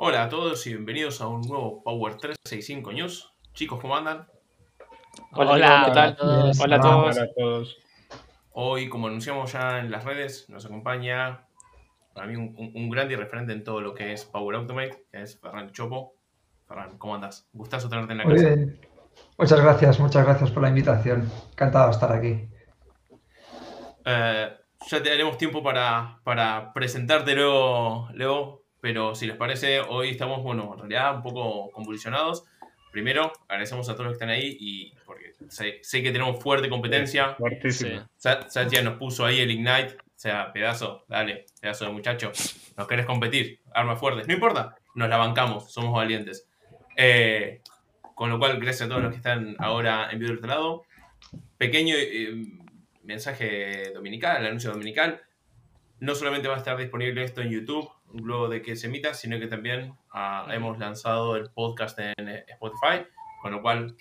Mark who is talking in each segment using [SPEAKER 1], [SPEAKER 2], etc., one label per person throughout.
[SPEAKER 1] Hola a todos y bienvenidos a un nuevo Power 365 News. Chicos, ¿cómo andan?
[SPEAKER 2] Hola, ¿qué tal?
[SPEAKER 3] Hola a todos. Hola a todos.
[SPEAKER 1] Hoy, como anunciamos ya en las redes, nos acompaña para mí un, un, grande y referente en todo lo que es Power Automate, que es Ferran Chopo. Ferran, ¿cómo andas? Gustazo tenerte en la
[SPEAKER 2] Muy
[SPEAKER 1] casa.
[SPEAKER 2] bien. Muchas gracias, muchas gracias por la invitación. Encantado de estar aquí.
[SPEAKER 1] Eh, ya tenemos tiempo para, para presentarte luego, Leo, pero si les parece, hoy estamos, bueno, en realidad un poco convulsionados. Primero, agradecemos a todos los que están ahí y porque sé, sé que tenemos fuerte competencia.
[SPEAKER 3] Fuertísimo.
[SPEAKER 1] Sa- Satya nos puso ahí el Ignite. O sea, pedazo, dale, pedazo de muchacho. Nos querés competir, armas fuertes. No importa, nos la bancamos, somos valientes. Eh, con lo cual, gracias a todos los que están ahora en vivo del otro lado. Pequeño eh, mensaje dominical, el anuncio dominical. No solamente va a estar disponible esto en YouTube, luego de que se emita, sino que también ah, hemos lanzado el podcast en eh, Spotify, con lo cual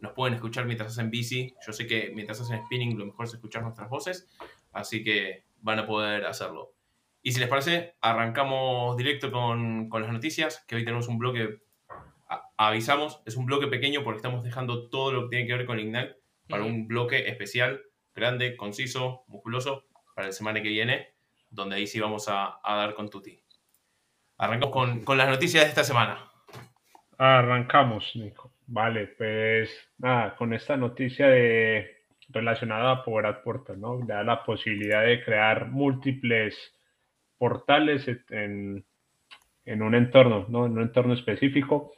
[SPEAKER 1] nos pueden escuchar mientras hacen bici. Yo sé que mientras hacen spinning lo mejor es escuchar nuestras voces, así que van a poder hacerlo. Y si les parece, arrancamos directo con, con las noticias, que hoy tenemos un bloque, a- avisamos, es un bloque pequeño porque estamos dejando todo lo que tiene que ver con Ignite para un bloque especial, grande, conciso, musculoso, para la semana que viene, donde ahí sí vamos a, dar con Tuti. Arrancamos con, las noticias de esta semana.
[SPEAKER 3] Arrancamos, Nico. Vale, pues nada, con esta noticia de, relacionada a Power Portal, ¿no? Da la posibilidad de crear múltiples portales en, en un entorno, ¿no? En un entorno específico.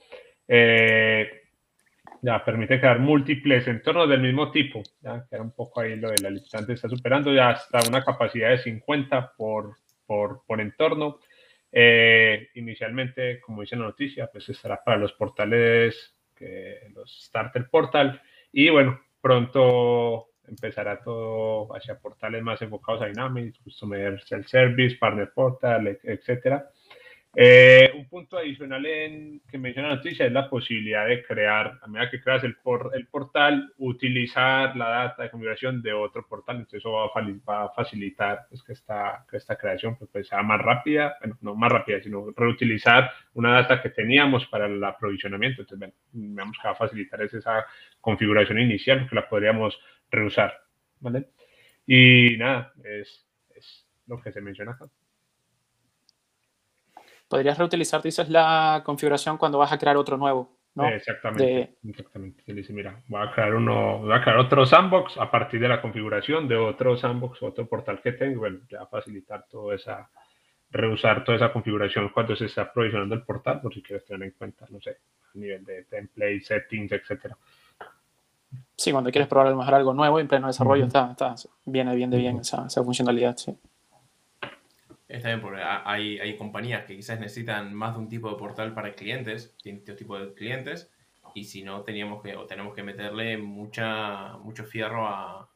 [SPEAKER 3] Eh, ya permite crear múltiples entornos del mismo tipo, ya que era un poco ahí lo de la limitante está superando ya hasta una capacidad de 50 por, por, por entorno. Eh, inicialmente, como dice la noticia, pues estará para los portales, que, los Starter Portal, y bueno, pronto empezará todo hacia portales más enfocados a Dynamics, Customer Self-Service, Partner Portal, etcétera. Eh, un punto adicional en, que menciona la noticia es la posibilidad de crear, a medida que creas el, por, el portal, utilizar la data de configuración de otro portal. Entonces, eso va a, va a facilitar pues, que, esta, que esta creación pues, pues, sea más rápida, bueno, no más rápida, sino reutilizar una data que teníamos para el aprovisionamiento. Entonces, bueno, que va a facilitar es esa configuración inicial que la podríamos reusar. ¿vale? Y nada, es, es lo que se menciona acá.
[SPEAKER 4] Podrías reutilizar, dices, la configuración cuando vas a crear otro nuevo, ¿no?
[SPEAKER 3] Exactamente, exactamente. Se dice, mira, voy a crear uno, voy a crear otro sandbox a partir de la configuración de otro sandbox, otro portal que tengo. Bueno, ya va a facilitar toda esa, reusar toda esa configuración cuando se está provisionando el portal, por si quieres tener en cuenta, no sé, a nivel de template, settings, etcétera.
[SPEAKER 4] Sí, cuando quieres probar a lo mejor algo nuevo en pleno desarrollo,
[SPEAKER 3] Ujú.
[SPEAKER 4] está, está, viene bien de bien esa, esa funcionalidad, sí.
[SPEAKER 1] Está bien, porque ha- hay, hay compañías que quizás necesitan más de un tipo de portal para clientes, distintos tipos de clientes, y si no, teníamos que, o tenemos que meterle mucha, mucho fierro a-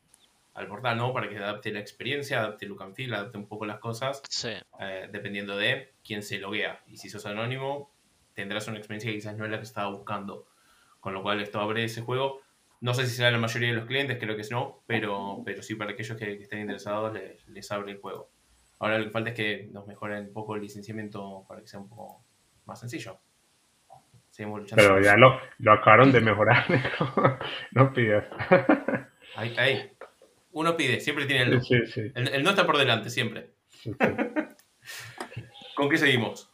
[SPEAKER 1] al portal, ¿no? Para que adapte la experiencia, adapte el look and feel, adapte un poco las cosas,
[SPEAKER 5] Sí.
[SPEAKER 1] eh, dependiendo de quién se loguea. Y si sos anónimo, tendrás una experiencia que quizás no es la que estaba buscando. Con lo cual, esto abre ese juego. No sé si será la mayoría de los clientes, creo que no, pero, pero sí para aquellos que, que estén interesados les, les abre el juego. Ahora lo que falta es que nos mejoren un poco el licenciamiento para que sea un poco más sencillo. Seguimos luchando.
[SPEAKER 3] Pero ya lo, lo acabaron de mejorar, no, no pidas.
[SPEAKER 1] Ahí, ahí. Uno pide, siempre tiene el no.
[SPEAKER 3] Sí, sí,
[SPEAKER 1] El, el no está por delante, siempre.
[SPEAKER 3] sí, sí.
[SPEAKER 1] ¿Con qué seguimos?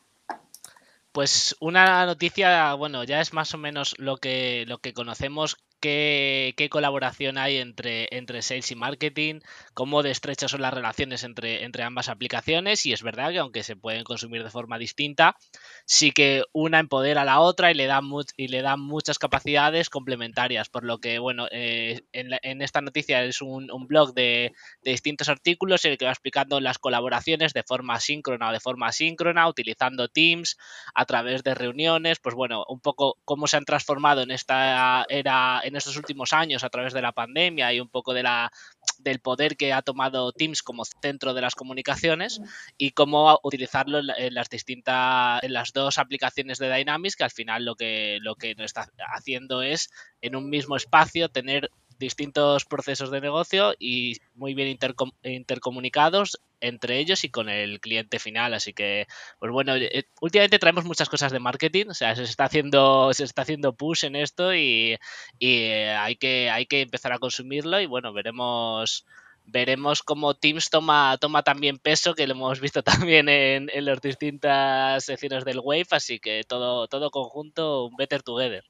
[SPEAKER 5] Pues una noticia, bueno, ya es más o menos lo que, lo que conocemos, qué, qué colaboración hay entre, entre sales y marketing, cómo de estrechas son las relaciones entre, entre ambas aplicaciones y es verdad que aunque se pueden consumir de forma distinta, sí que una empodera a la otra y le da, y le da muchas capacidades complementarias, por lo que, bueno, eh, en, esta noticia es un, un blog de, de distintos artículos en el que va explicando las colaboraciones de forma síncrona o de forma asíncrona, utilizando Teams, a través de reuniones, pues bueno, un poco cómo se han transformado en esta era, en estos últimos años a través de la pandemia y un poco de la del poder que ha tomado Teams como centro de las comunicaciones y cómo utilizarlo en, la- en las distintas en las dos aplicaciones de Dynamics que al final lo que lo que nos está haciendo es en un mismo espacio tener distintos procesos de negocio y muy bien intercom- intercomunicados entre ellos y con el cliente final. Así que, pues bueno, eh, últimamente traemos muchas cosas de marketing, o sea, se está haciendo, se está haciendo push en esto y, eh, hay, que, hay que empezar a consumirlo y bueno, veremos veremos cómo Teams toma, toma también peso, que lo hemos visto también en, en las distintas secciones del Wave, así que todo, todo conjunto, un better together.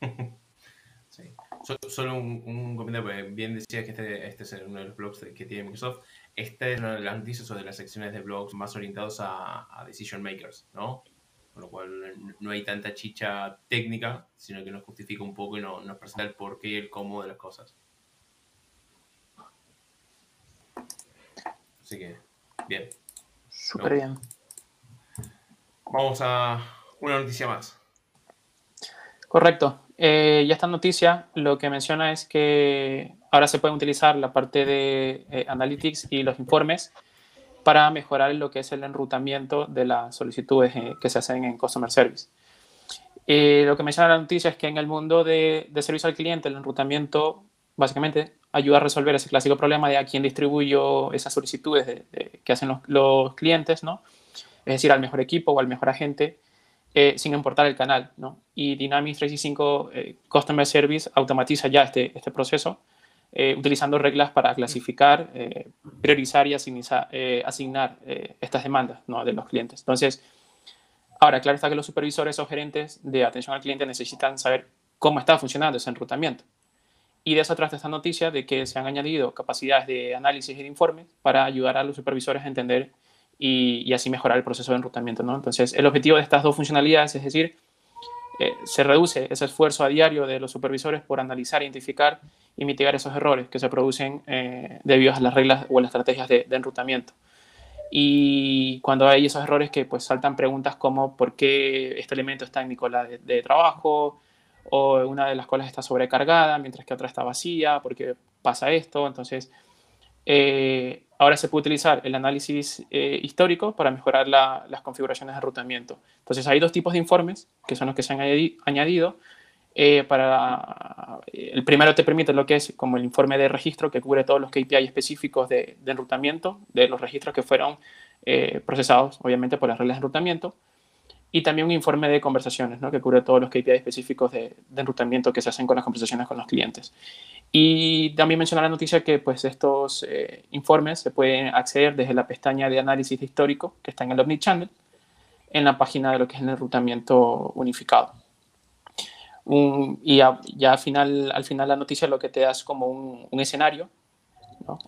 [SPEAKER 1] Sí. Solo un, comentario, bien decía que este, este, es uno de los blogs que tiene Microsoft. Esta es una de las noticias o de las secciones de blogs más orientados a, decision makers, ¿no? Con lo cual no hay tanta chicha técnica, sino que nos justifica un poco y nos presenta el porqué y el cómo de las cosas. Así que, bien.
[SPEAKER 4] Súper bien.
[SPEAKER 1] Vamos a una noticia más.
[SPEAKER 4] Correcto. Eh, y esta noticia lo que menciona es que ahora se puede utilizar la parte de eh, Analytics y los informes para mejorar lo que es el enrutamiento de las solicitudes eh, que se hacen en Customer Service. lo que menciona la noticia es que en el mundo de, servicio al cliente, el enrutamiento básicamente ayuda a resolver ese clásico problema de a quién distribuyo esas solicitudes que hacen los, clientes, ¿no? Es decir, al mejor equipo o al mejor agente eh, sin importar el canal. ¿no? Y Dynamics 365 eh, Customer Service automatiza ya este, este proceso eh, utilizando reglas para clasificar, priorizar y asignar, asignar estas demandas ¿no? de los clientes. Entonces, ahora, claro está que los supervisores o gerentes de atención al cliente necesitan saber cómo está funcionando ese enrutamiento. Y de eso trata esta noticia de que se han añadido capacidades de análisis y de informes para ayudar a los supervisores a entender y, así mejorar el proceso de enrutamiento. ¿no? Entonces, el objetivo de estas dos funcionalidades es decir, eh, se reduce ese esfuerzo a diario de los supervisores por analizar, identificar y mitigar esos errores que se producen eh, debido a las reglas o las estrategias de, enrutamiento. Y cuando hay esos errores que pues saltan preguntas como ¿por qué este elemento está en mi cola de, trabajo? o una de las colas está sobrecargada mientras que otra está vacía, ¿por qué pasa esto? Entonces, eh, ahora se puede utilizar el análisis eh, histórico para mejorar las configuraciones de enrutamiento. Entonces hay dos tipos de informes, que son los que se han añadido. Eh, para, el primero te permite lo que es como el informe de registro, que cubre todos los KPI específicos de, enrutamiento, de los registros que fueron procesados, obviamente, por las reglas de enrutamiento. Y también un informe de conversaciones, ¿no? que cubre todos los KPI específicos de, enrutamiento que se hacen con las conversaciones con los clientes. Y también menciona la noticia que pues, estos eh, informes se pueden acceder desde la pestaña de análisis histórico que está en el Omnichannel, en la página de lo que es el enrutamiento unificado. y ya, al, final, al final la noticia lo que te da como un, escenario,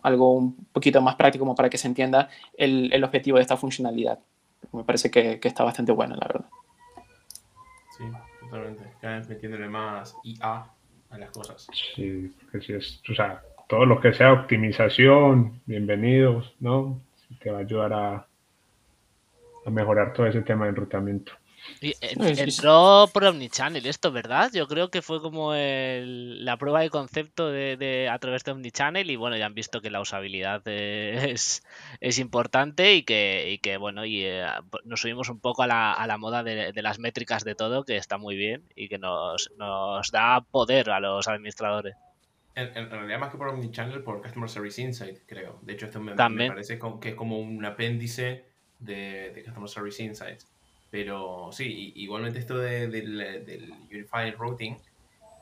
[SPEAKER 4] algo un poquito más práctico para que se entienda el objetivo de esta funcionalidad. Me parece que, que, está bastante bueno, la verdad.
[SPEAKER 1] Sí, totalmente. Cada vez metiéndole más IA las cosas.
[SPEAKER 3] Sí, que si es, o sea, todo lo que sea optimización, bienvenidos, ¿no? Te va a ayudar a, a mejorar todo ese tema de enrutamiento.
[SPEAKER 5] Y entró por Omnichannel esto, ¿verdad? Yo creo que fue como la prueba de concepto de, a través de Omnichannel y bueno, ya han visto que la usabilidad es, es importante y que, que bueno, y eh, nos subimos un poco a la, a la moda de, las métricas de todo, que está muy bien y que nos, nos da poder a los administradores.
[SPEAKER 1] En, realidad más que por Omnichannel, por Customer Service Insight, creo. De hecho, esto me, me parece que es como un apéndice de, de Customer Service Insight. Pero sí, igualmente esto del, del Unified Routing,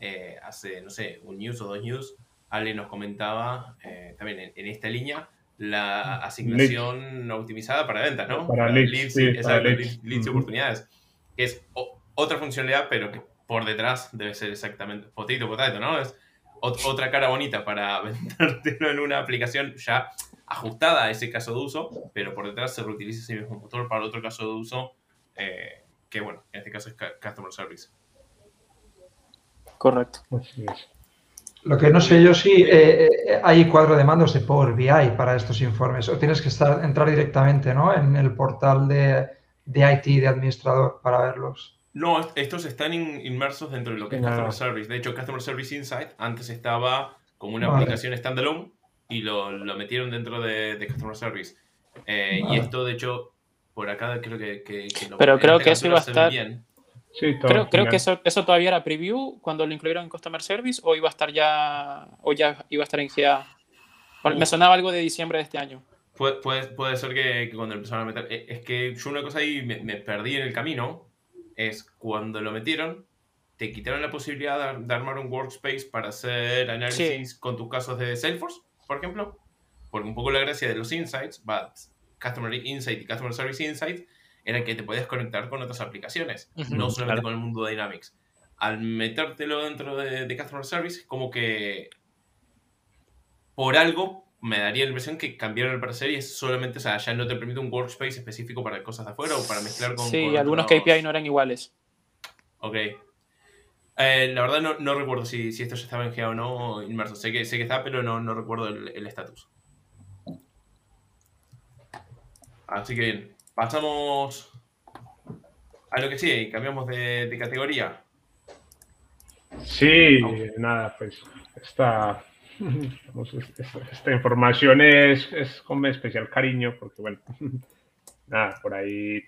[SPEAKER 1] eh, hace, no sé, un news o dos news, Ale nos comentaba eh, también en, esta línea la asignación optimizada para ventas, ¿no?
[SPEAKER 3] Para, leads,
[SPEAKER 1] leads, y oportunidades. Que es otra funcionalidad, pero que por detrás debe ser exactamente potito, potato, ¿no? Es otra cara bonita para vendértelo en una aplicación ya ajustada a ese caso de uso, pero por detrás se reutiliza ese mismo motor para otro caso de uso eh, que bueno, en este caso es Customer Service.
[SPEAKER 4] Correcto.
[SPEAKER 2] Lo que no sé yo si eh, eh, hay cuadro de mandos de Power BI para estos informes o tienes que estar, entrar directamente ¿no? en el portal de, de IT de administrador para verlos.
[SPEAKER 1] No, estos están inmersos dentro de lo que es Customer Service. De hecho, Customer Service Insight antes estaba como una aplicación standalone y lo, lo, metieron dentro de, de Customer Service. Y esto, de hecho, por acá creo que, que,
[SPEAKER 4] Pero creo que eso iba a estar. Sí, creo, creo que eso, eso todavía era preview cuando lo incluyeron en Customer Service o iba a estar ya o ya iba a estar en GA. Me sonaba algo de diciembre de este año.
[SPEAKER 1] Puede, puede, puede ser que, que cuando empezaron a meter. eh, Es que yo una cosa ahí me, me perdí en el camino. Es cuando lo metieron, te quitaron la posibilidad de, de armar un workspace para hacer análisis con tus casos de Salesforce, por ejemplo. Porque un poco la gracia de los insights, but Customer Insight y Customer Service Insight, era que te podías conectar con otras aplicaciones, no solamente
[SPEAKER 5] claro.
[SPEAKER 1] con el mundo Dynamics. Al metértelo dentro de, de Customer Service, como que por algo me daría la impresión que cambiaron el parecer y es solamente, o sea, ya no te permite un workspace específico para cosas de afuera o para mezclar con.
[SPEAKER 4] Sí,
[SPEAKER 1] con
[SPEAKER 4] algunos
[SPEAKER 1] otros-
[SPEAKER 4] KPI no eran iguales.
[SPEAKER 1] Ok. Eh, la verdad no, no recuerdo si, si esto ya estaba en GA o no inmerso. Sé que, sé que está, pero no, no recuerdo el el estatus. Así que bien. Pasamos a lo que sigue y cambiamos de, de categoría.
[SPEAKER 3] Sí, nada, pues esta, esta información es, es con especial cariño porque, bueno, nada, por ahí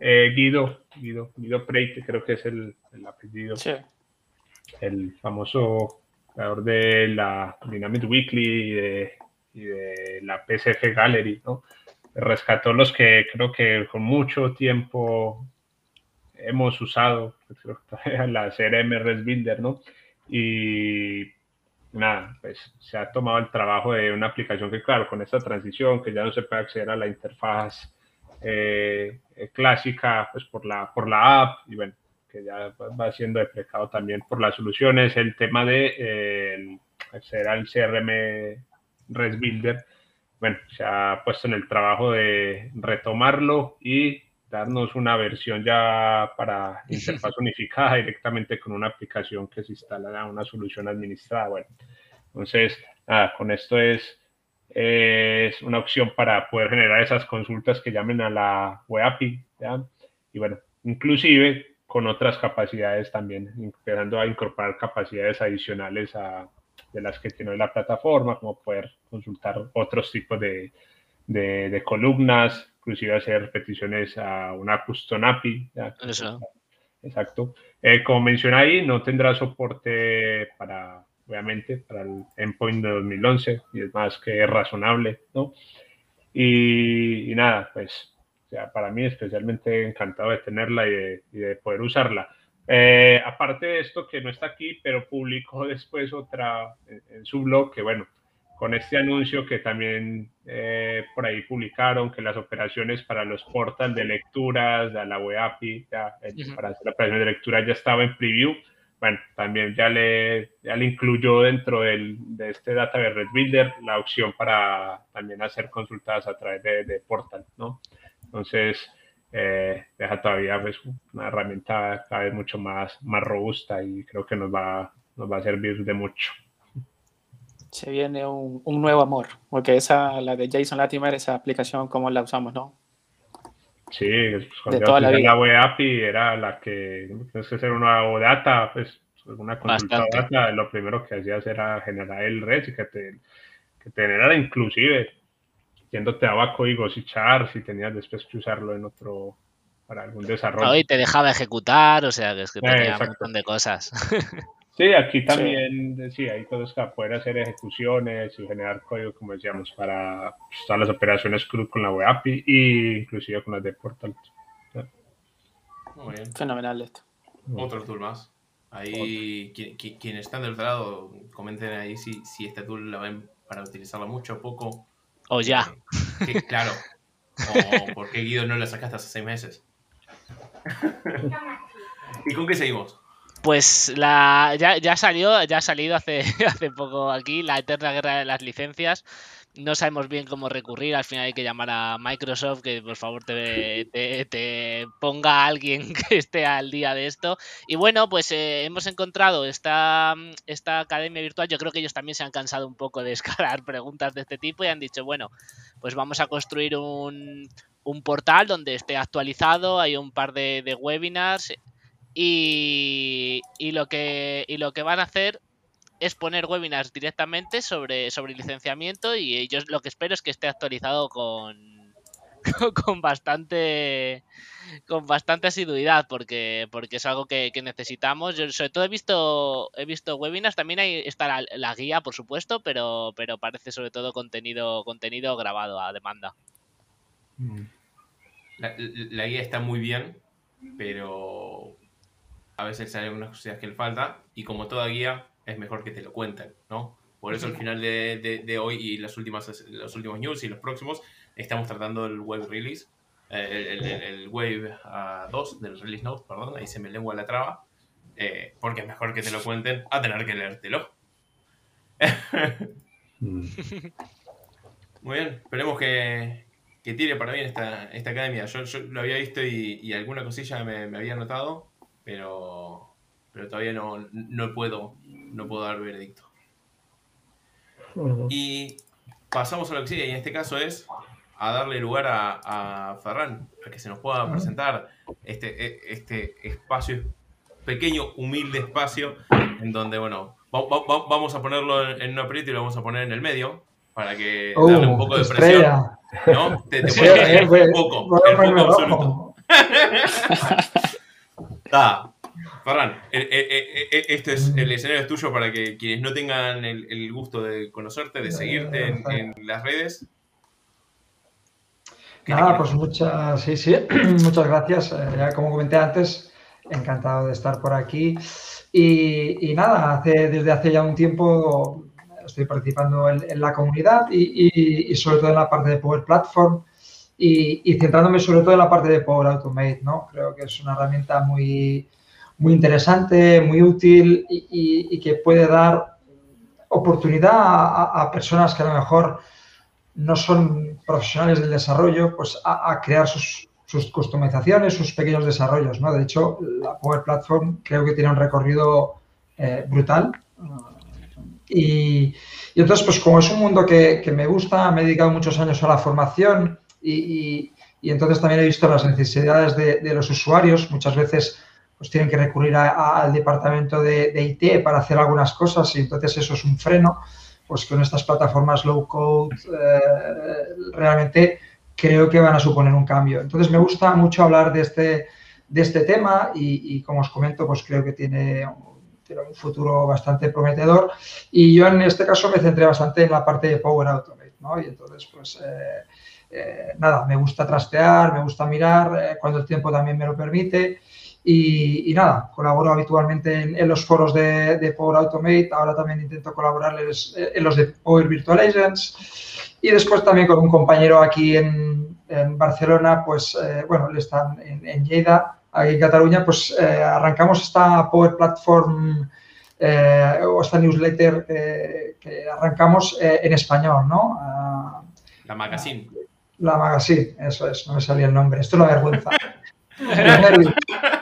[SPEAKER 3] eh, Guido, Guido, Guido Preite creo que es el, el apellido,
[SPEAKER 4] Sí.
[SPEAKER 3] el famoso creador de la Dynamic Weekly y de, y de la PCF Gallery, ¿no? Rescató los que creo que con mucho tiempo hemos usado, pues, la CRM Res Builder, ¿no? Y nada, pues se ha tomado el trabajo de una aplicación que, claro, con esta transición, que ya no se puede acceder a la interfaz eh, clásica, pues por la, por la app, y bueno, que ya va siendo deprecado también por las soluciones, el tema de eh, acceder al CRM Res Builder, bueno, se ha puesto en el trabajo de retomarlo y darnos una versión ya para interfaz unificada directamente con una aplicación que se instala a una solución administrada. Bueno, entonces, nada, con esto es, es una opción para poder generar esas consultas que llamen a la web API, ¿ya? Y bueno, inclusive con otras capacidades también, empezando a incorporar capacidades adicionales a, de las que tiene la plataforma, como poder consultar otros tipos de, de, de columnas, inclusive hacer peticiones a una custom API.
[SPEAKER 5] Eso.
[SPEAKER 3] Exacto. Eh, como mencioné ahí, no tendrá soporte para, obviamente, para el endpoint de 2011 y es más que razonable, ¿no? Y, y nada, pues, o sea, para mí especialmente encantado de tenerla y de, y de poder usarla. Eh, aparte de esto, que no está aquí, pero publicó después otra en, en su blog, que bueno, con este anuncio que también eh, por ahí publicaron, que las operaciones para los portales de lecturas, de la web API, ya, eh, para hacer la operación de lectura ya estaba en preview. Bueno, también ya le, ya le incluyó dentro del, de este Database Red Builder la opción para también hacer consultas a través de, de portal, ¿no? Entonces, eh, deja todavía pues, una herramienta cada vez mucho más, más robusta y creo que nos va, nos va a servir de mucho.
[SPEAKER 4] Se viene un, un nuevo amor, porque esa, la de Jason Latimer, esa aplicación, como la usamos, ¿no?
[SPEAKER 3] Sí, pues, cuando
[SPEAKER 4] De toda la vida.
[SPEAKER 3] la web API era la que tienes que hacer una o data, pues alguna consulta
[SPEAKER 5] Bastante.
[SPEAKER 3] data, lo primero que hacías era generar el red y que te, que te generara inclusive, yendo te daba códigos y char si tenías después que usarlo en otro, para algún desarrollo.
[SPEAKER 5] No, y te dejaba ejecutar, o sea, que es que
[SPEAKER 3] Eh,
[SPEAKER 5] tenía un montón de cosas.
[SPEAKER 3] Sí, aquí también, sí, hay cosas para poder hacer ejecuciones y generar código, como decíamos, para pues, todas las operaciones CRUD con la web API e inclusive con las de Portal.
[SPEAKER 1] Muy bien.
[SPEAKER 4] Fenomenal esto.
[SPEAKER 1] Otro tool más. Ahí, qui- qui- quienes están del otro lado, comenten ahí si, si este tool la ven para utilizarlo mucho o poco.
[SPEAKER 5] O ya.
[SPEAKER 1] Que- claro. O por qué Guido no la sacaste hace seis meses. ¿Y con qué seguimos?
[SPEAKER 5] Pues la ya, ya salió, ya ha salido hace, hace poco aquí la eterna guerra de las licencias. No sabemos bien cómo recurrir, al final hay que llamar a Microsoft que por favor te, te- ponga a alguien que esté al día de esto. Y bueno, pues eh, hemos encontrado esta, esta academia virtual. Yo creo que ellos también se han cansado un poco de escalar preguntas de este tipo y han dicho, bueno, pues vamos a construir un, un portal donde esté actualizado, hay un par de, de webinars y, y lo que, y lo que van a hacer es poner webinars directamente sobre, sobre licenciamiento y ellos lo que espero es que esté actualizado con, con bastante con bastante asiduidad porque, porque es algo que, necesitamos. Yo sobre todo he visto he visto webinars, también hay, está la, guía, por supuesto, pero, pero parece sobre todo contenido, contenido grabado a demanda.
[SPEAKER 1] La, guía está muy bien, pero a veces hay algunas cosas que le falta y como toda guía es mejor que te lo cuenten, ¿no? Por eso al final de, hoy y las últimas, los últimos news y los próximos estamos tratando el web release el, Wave 2 del Release Note, perdón, ahí se me lengua la traba, eh, porque es mejor que te lo cuenten a tener que leértelo. Mm. Muy bien, esperemos que, que, tire para bien esta, esta academia. Yo, lo había visto y, alguna cosilla me, me, había notado, pero, pero todavía no, no, puedo, no puedo dar veredicto. Y pasamos a lo que sigue, y en este caso es a darle lugar a, Ferran, a que se nos pueda presentar este, e, este espacio, pequeño, humilde espacio, en donde, bueno, vamos a ponerlo en una perita y lo vamos a poner en el medio, para que uh, darle un poco de presión. ¿No? Te, te pones un poco, el poco absoluto. ah, Ferran, este es el escenario es tuyo para que quienes no tengan el, gusto de conocerte, de seguirte en las redes,
[SPEAKER 2] Nada, pues muchas, sí, sí, muchas gracias. Eh, ya como comenté antes, encantado de estar por aquí. Y, nada, hace, desde hace ya un tiempo estoy participando en, la comunidad y, sobre todo en la parte de Power Platform y, centrándome sobre todo en la parte de Power Automate, ¿no? Creo que es una herramienta muy, muy interesante, muy útil y, que puede dar oportunidad a, personas que a lo mejor no son profesionales del desarrollo, pues a, crear sus, customizaciones, sus pequeños desarrollos, ¿no? De hecho, la Power Platform creo que tiene un recorrido eh, brutal. Y, entonces, pues como es un mundo que, me gusta, me he dedicado muchos años a la formación y, entonces también he visto las necesidades de, los usuarios. Muchas veces pues tienen que recurrir al departamento de, de, IT para hacer algunas cosas y entonces eso es un freno pues con estas plataformas low code eh, realmente creo que van a suponer un cambio. Entonces me gusta mucho hablar de este, de este tema y, como os comento, pues creo que tiene, un futuro bastante prometedor. Y yo en este caso me centré bastante en la parte de Power Automate, ¿no? Y entonces, pues eh, eh, nada, me gusta trastear, me gusta mirar cuando el tiempo también me lo permite. Y, nada, colaboro habitualmente en, los foros de, Power Automate, ahora también intento colaborar en los de Power Virtual Agents y después también con un compañero aquí en, Barcelona, pues eh, bueno, le están en, Lleida, aquí en Cataluña, pues eh, arrancamos esta Power Platform eh, o esta newsletter que arrancamos en español, ¿no?
[SPEAKER 1] Ah, la Magazine.
[SPEAKER 2] La Magazine, eso es, no me salía el nombre, esto es una vergüenza.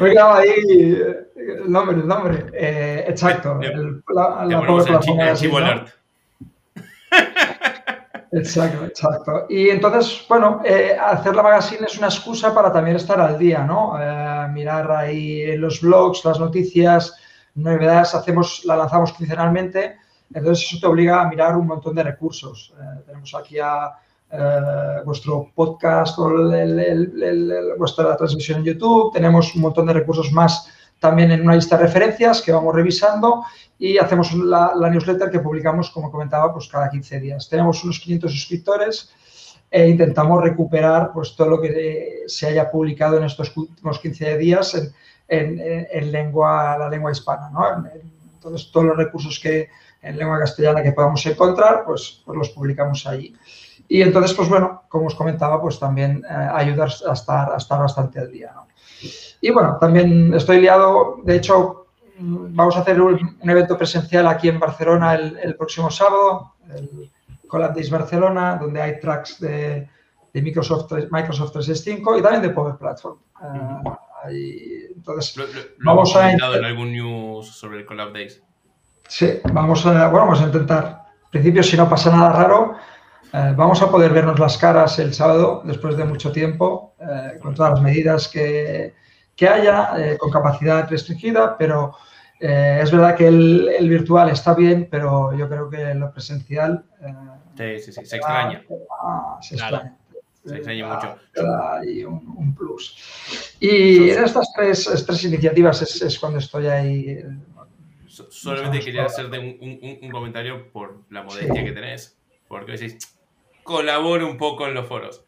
[SPEAKER 2] Oiga, ahí el nombre, el nombre. Eh, exacto. El, la, la plataforma Exacto, exacto. Y entonces, bueno, eh, hacer la magazine es una excusa para también estar al día, ¿no? Eh, mirar ahí los blogs, las noticias, novedades, hacemos, la lanzamos quincenalmente, entonces eso te obliga a mirar un montón de recursos. tenemos aquí a eh, vuestro podcast o vuestra transmisión en YouTube. Tenemos un montón de recursos más también en una lista de referencias que vamos revisando y hacemos la, newsletter que publicamos, como comentaba, pues cada 15 días. Tenemos unos 500 suscriptores e intentamos recuperar pues todo lo que se haya publicado en estos últimos 15 días en, lengua, la lengua hispana. Entonces, todos los recursos que en lengua castellana que podamos encontrar, pues, pues los publicamos allí. Y entonces, pues bueno, como os comentaba, pues también eh, ayudar a estar, a estar bastante al día. Y bueno, también estoy liado, de hecho, vamos a hacer un, evento presencial aquí en Barcelona el, próximo sábado, el Collab Days Barcelona, donde hay tracks de, Microsoft, Microsoft 365 y también de Power Platform.
[SPEAKER 1] Eh, entonces, ¿Lo, vamos a en algún news sobre el Collab Days?
[SPEAKER 2] Sí, vamos a, bueno, vamos a intentar. En principio, si no pasa nada raro, eh, vamos a poder vernos las caras el sábado, después de mucho tiempo, eh, con todas las medidas que, haya, eh, con capacidad restringida, pero es verdad que el, virtual está bien, pero yo creo que lo presencial...
[SPEAKER 1] sí, sí, sí, se extraña.
[SPEAKER 2] se extraña.
[SPEAKER 1] Se extraña mucho.
[SPEAKER 2] Hay un, un, plus. Y en estas tres, tres iniciativas es, es, cuando estoy ahí. Eh,
[SPEAKER 1] solamente quería hacerte un, un, un, comentario por la modestia sí. que tenés. Porque decís, colabore un poco en los foros.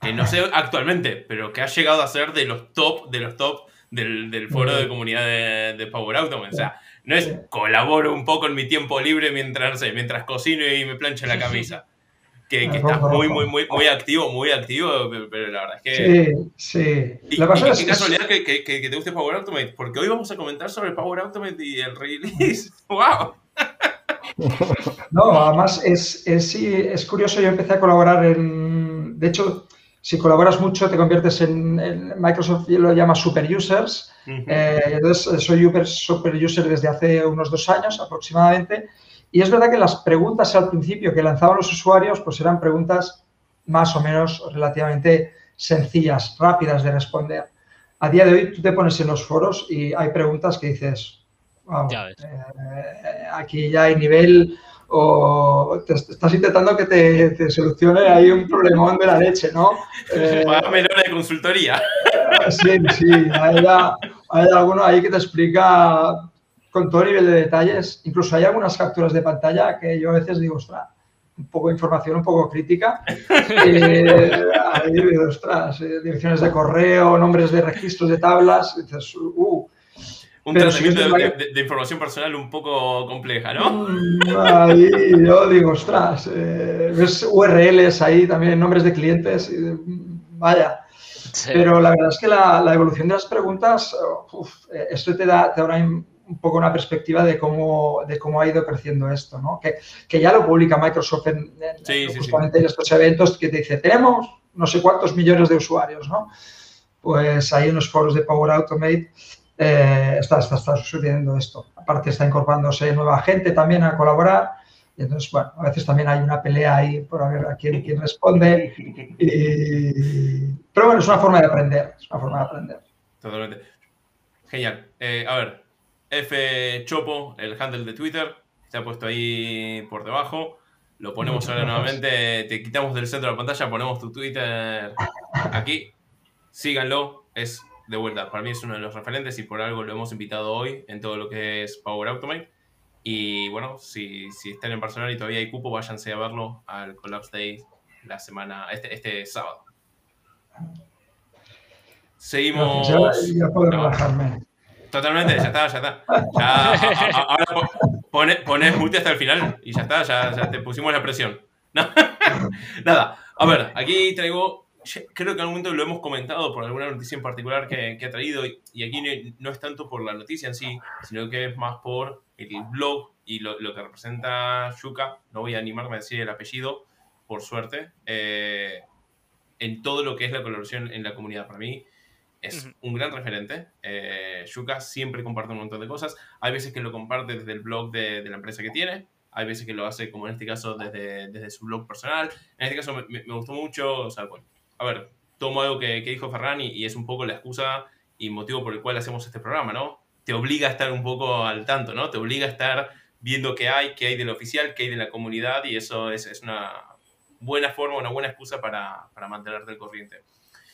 [SPEAKER 1] Que no sé actualmente, pero que ha llegado a ser de los top, de los top del, del foro de comunidad de, de Power Automate. O sea, no es colaboro un poco en mi tiempo libre mientras, no sé, mientras cocino y me plancho la camisa. Que, que estás muy, muy, muy, muy activo, muy activo, pero la verdad es que...
[SPEAKER 2] Sí, sí.
[SPEAKER 1] Y, la qué casualidad que, que, que, te guste Power Automate, porque hoy vamos a comentar sobre Power Automate y el release. ¡Wow!
[SPEAKER 2] No, además es, es, es curioso, yo empecé a colaborar en... De hecho, si colaboras mucho te conviertes en, en Microsoft lo llama super users. Uh -huh. eh, entonces soy super, super user desde hace unos dos años aproximadamente. Y es verdad que las preguntas al principio que lanzaban los usuarios pues eran preguntas más o menos relativamente sencillas, rápidas de responder. A día de hoy tú te pones en los foros y hay preguntas que dices, ya eh, aquí ya hay nivel o te estás intentando que te, te, solucione ahí un problemón de la leche, ¿no?
[SPEAKER 1] Eh, menor de consultoría.
[SPEAKER 2] Sí, sí, hay, hay alguno ahí que te explica con todo nivel de detalles. Incluso hay algunas capturas de pantalla que yo a veces digo, ostras, un poco de información un poco crítica. Eh, ahí, ostras, eh, direcciones de correo, nombres de registros de tablas. dices, uh,
[SPEAKER 1] un Pero tratamiento si de, de, de, información personal un poco compleja, ¿no?
[SPEAKER 2] Mm, ahí yo digo, ostras, eh, ves URLs ahí también, nombres de clientes, y, vaya. Sí. Pero la verdad es que la, la evolución de las preguntas, uf, esto te da, te da una, un poco una perspectiva de cómo, de cómo ha ido creciendo esto, ¿no? Que, que ya lo publica Microsoft en, en
[SPEAKER 1] sí,
[SPEAKER 2] justamente
[SPEAKER 1] sí,
[SPEAKER 2] en estos eventos que te dice, tenemos no sé cuántos millones de usuarios, ¿no? Pues ahí en los foros de Power Automate eh, está, está, está, sucediendo esto. Aparte está incorporándose nueva gente también a colaborar. Y entonces, bueno, a veces también hay una pelea ahí por a ver a quién, quién responde. Y... Pero bueno, es una forma de aprender. Es una forma de aprender.
[SPEAKER 1] Totalmente. Genial. Eh, a ver, F Chopo, el handle de Twitter, se ha puesto ahí por debajo. Lo ponemos ahora nuevamente, te quitamos del centro de la pantalla, ponemos tu Twitter aquí. Síganlo, es de vuelta, para mí es uno de los referentes y por algo lo hemos invitado hoy en todo lo que es Power Automate. Y bueno, si, si están en Barcelona y todavía hay cupo, váyanse a verlo al Collapse Day la semana, este, este sábado. Seguimos.
[SPEAKER 2] Ya, ya puedo no.
[SPEAKER 1] Totalmente, ya está, ya está. Ya, ahora pones pone mute hasta el final y ya está, ya, ya te pusimos la presión. Nada, a ver, aquí traigo creo que en algún momento lo hemos comentado por alguna noticia en particular que, que ha traído, y, y aquí no, es tanto por la noticia en sí, sino que es más por el blog y lo, lo que representa Yuka. No voy a animarme a decir el apellido, por suerte, eh, en todo lo que es la colaboración en la comunidad. Para mí es uh -huh. un gran referente. Eh, Yuka siempre comparte un montón de cosas. Hay veces que lo comparte desde el blog de, de la empresa que tiene, hay veces que lo hace, como en este caso, desde, desde su blog personal. En este caso me, me gustó mucho, o sea, bueno, a ver, tomo algo que, que dijo Ferran y, y, es un poco la excusa y motivo por el cual hacemos este programa, ¿no? Te obliga a estar un poco al tanto, ¿no? Te obliga a estar viendo qué hay, qué hay de lo oficial, qué hay de la comunidad y eso es, es una buena forma, una buena excusa para, para mantenerte al corriente.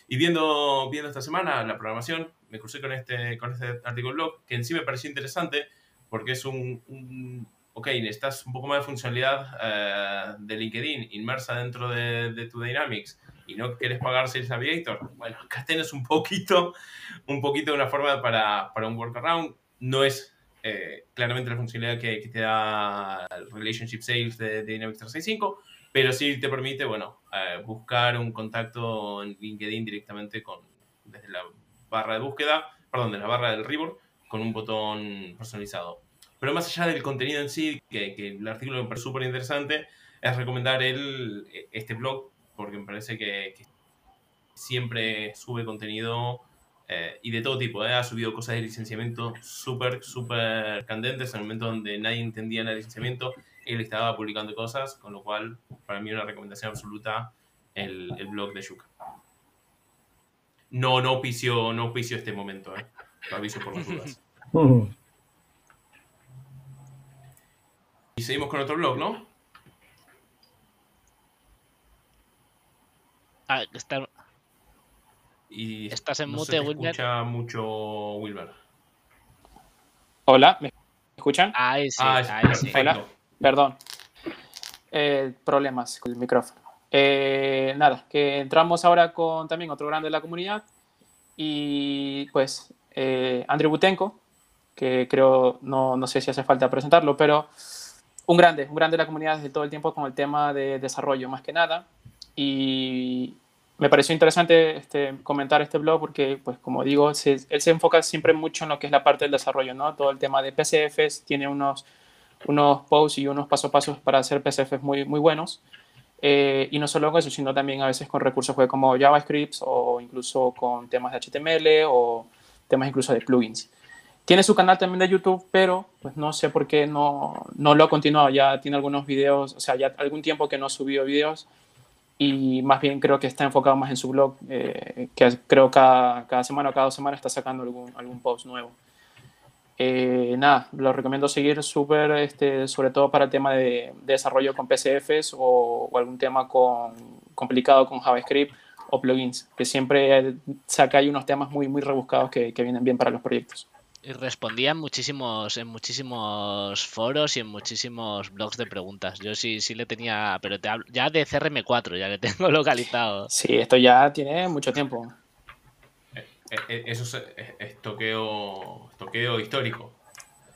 [SPEAKER 1] Y viendo, viendo esta semana la programación, me crucé con este, con este artículo blog que en sí me pareció interesante porque es un, un ok, necesitas un poco más de funcionalidad uh, de LinkedIn inmersa dentro de, de tu Dynamics y no quieres pagar Sales Navigator, bueno, acá tienes un poquito, un poquito de una forma para, para un workaround. No es eh, claramente la funcionalidad que, que, te da el Relationship Sales de, de, Dynamics 365, pero sí te permite, bueno, eh, buscar un contacto en LinkedIn directamente con, desde la barra de búsqueda, perdón, de la barra del Ribor, con un botón personalizado. Pero más allá del contenido en sí, que, que el artículo me parece súper interesante, es recomendar el, este blog porque me parece que, que siempre sube contenido eh, y de todo tipo. ¿eh? Ha subido cosas de licenciamiento súper, súper candentes en el momento donde nadie entendía el licenciamiento. Él estaba publicando cosas, con lo cual, para mí, una recomendación absoluta el, el blog de Yuka. No, no auspicio, no auspicio este momento, ¿eh? Lo aviso por las dudas. Y seguimos con otro blog, ¿no?
[SPEAKER 5] Ah, está-
[SPEAKER 1] Y
[SPEAKER 5] Estás en
[SPEAKER 1] no
[SPEAKER 5] mute,
[SPEAKER 1] se te
[SPEAKER 5] Wilmer.
[SPEAKER 1] escucha mucho, Wilmer.
[SPEAKER 4] Hola, ¿me escuchan?
[SPEAKER 5] ahí sí,
[SPEAKER 1] ah,
[SPEAKER 5] ahí sí.
[SPEAKER 4] Hola. Perdón. Eh, problemas con el micrófono. Eh, nada, que entramos ahora con también otro grande de la comunidad y pues eh, Andrew Butenko, que creo, no, no sé si hace falta presentarlo, pero un grande, un grande de la comunidad desde todo el tiempo con el tema de desarrollo más que nada y me pareció interesante este, comentar este blog porque, pues como digo, se- él se enfoca siempre mucho en lo que es la parte del desarrollo, ¿no? Todo el tema de PCFs, tiene unos unos posts y unos paso a pasos para hacer PCFs muy, muy buenos. Eh, y no solo con eso, sino también a veces con recursos web como JavaScript o incluso con temas de HTML o temas incluso de plugins. Tiene su canal también de YouTube, pero pues no sé por qué no, no lo ha continuado. Ya tiene algunos videos, o sea, ya algún tiempo que no ha subido videos y más bien creo que está enfocado más en su blog, eh, que creo cada, cada semana o cada dos semanas está sacando algún, algún post nuevo. Eh, nada, lo recomiendo seguir súper, este, sobre todo para el tema de, de desarrollo con PCFs o, algún tema complicado con JavaScript o plugins, que siempre saca ahí unos temas muy, muy rebuscados que vienen bien para los proyectos.
[SPEAKER 5] Y respondía en muchísimos, en muchísimos foros y en muchísimos blogs de preguntas. Yo sí, sí le tenía, pero te hablo, ya de CRM4, ya le tengo localizado.
[SPEAKER 4] Sí, esto ya tiene mucho tiempo.
[SPEAKER 1] Eh, eh, Eso es, es- es toqueo, toqueo histórico.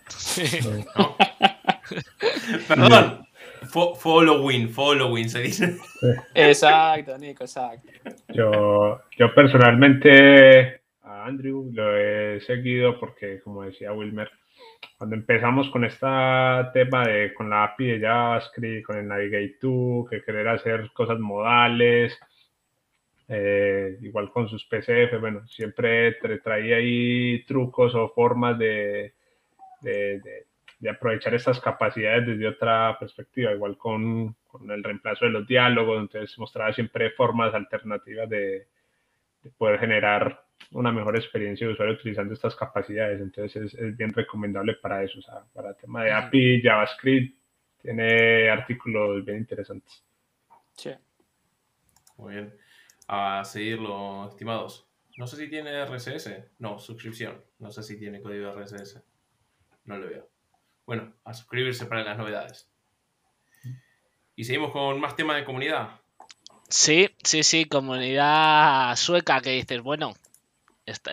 [SPEAKER 1] ¿no? Perdón. Fo- following, following se dice.
[SPEAKER 4] Exacto, Nico, exacto.
[SPEAKER 3] Yo, yo personalmente Andrew lo he seguido porque, como decía Wilmer, cuando empezamos con este tema de con la API de JavaScript, con el Navigate 2, que querer hacer cosas modales, eh, igual con sus PCF, bueno, siempre tra- traía ahí trucos o formas de, de, de- de aprovechar estas capacidades desde otra perspectiva, igual con, con el reemplazo de los diálogos, entonces mostraba siempre formas alternativas de, de poder generar una mejor experiencia de usuario utilizando estas capacidades, entonces es, es bien recomendable para eso, o sea, para el tema de. API, JavaScript, tiene artículos bien interesantes.
[SPEAKER 4] Sí.
[SPEAKER 1] Muy bien. A seguirlo, estimados. No sé si tiene RSS. No, suscripción. No sé si tiene código RSS. No lo veo. Bueno, a suscribirse para las novedades. Y seguimos con más temas de comunidad.
[SPEAKER 5] Sí, sí, sí, comunidad sueca que dices, bueno,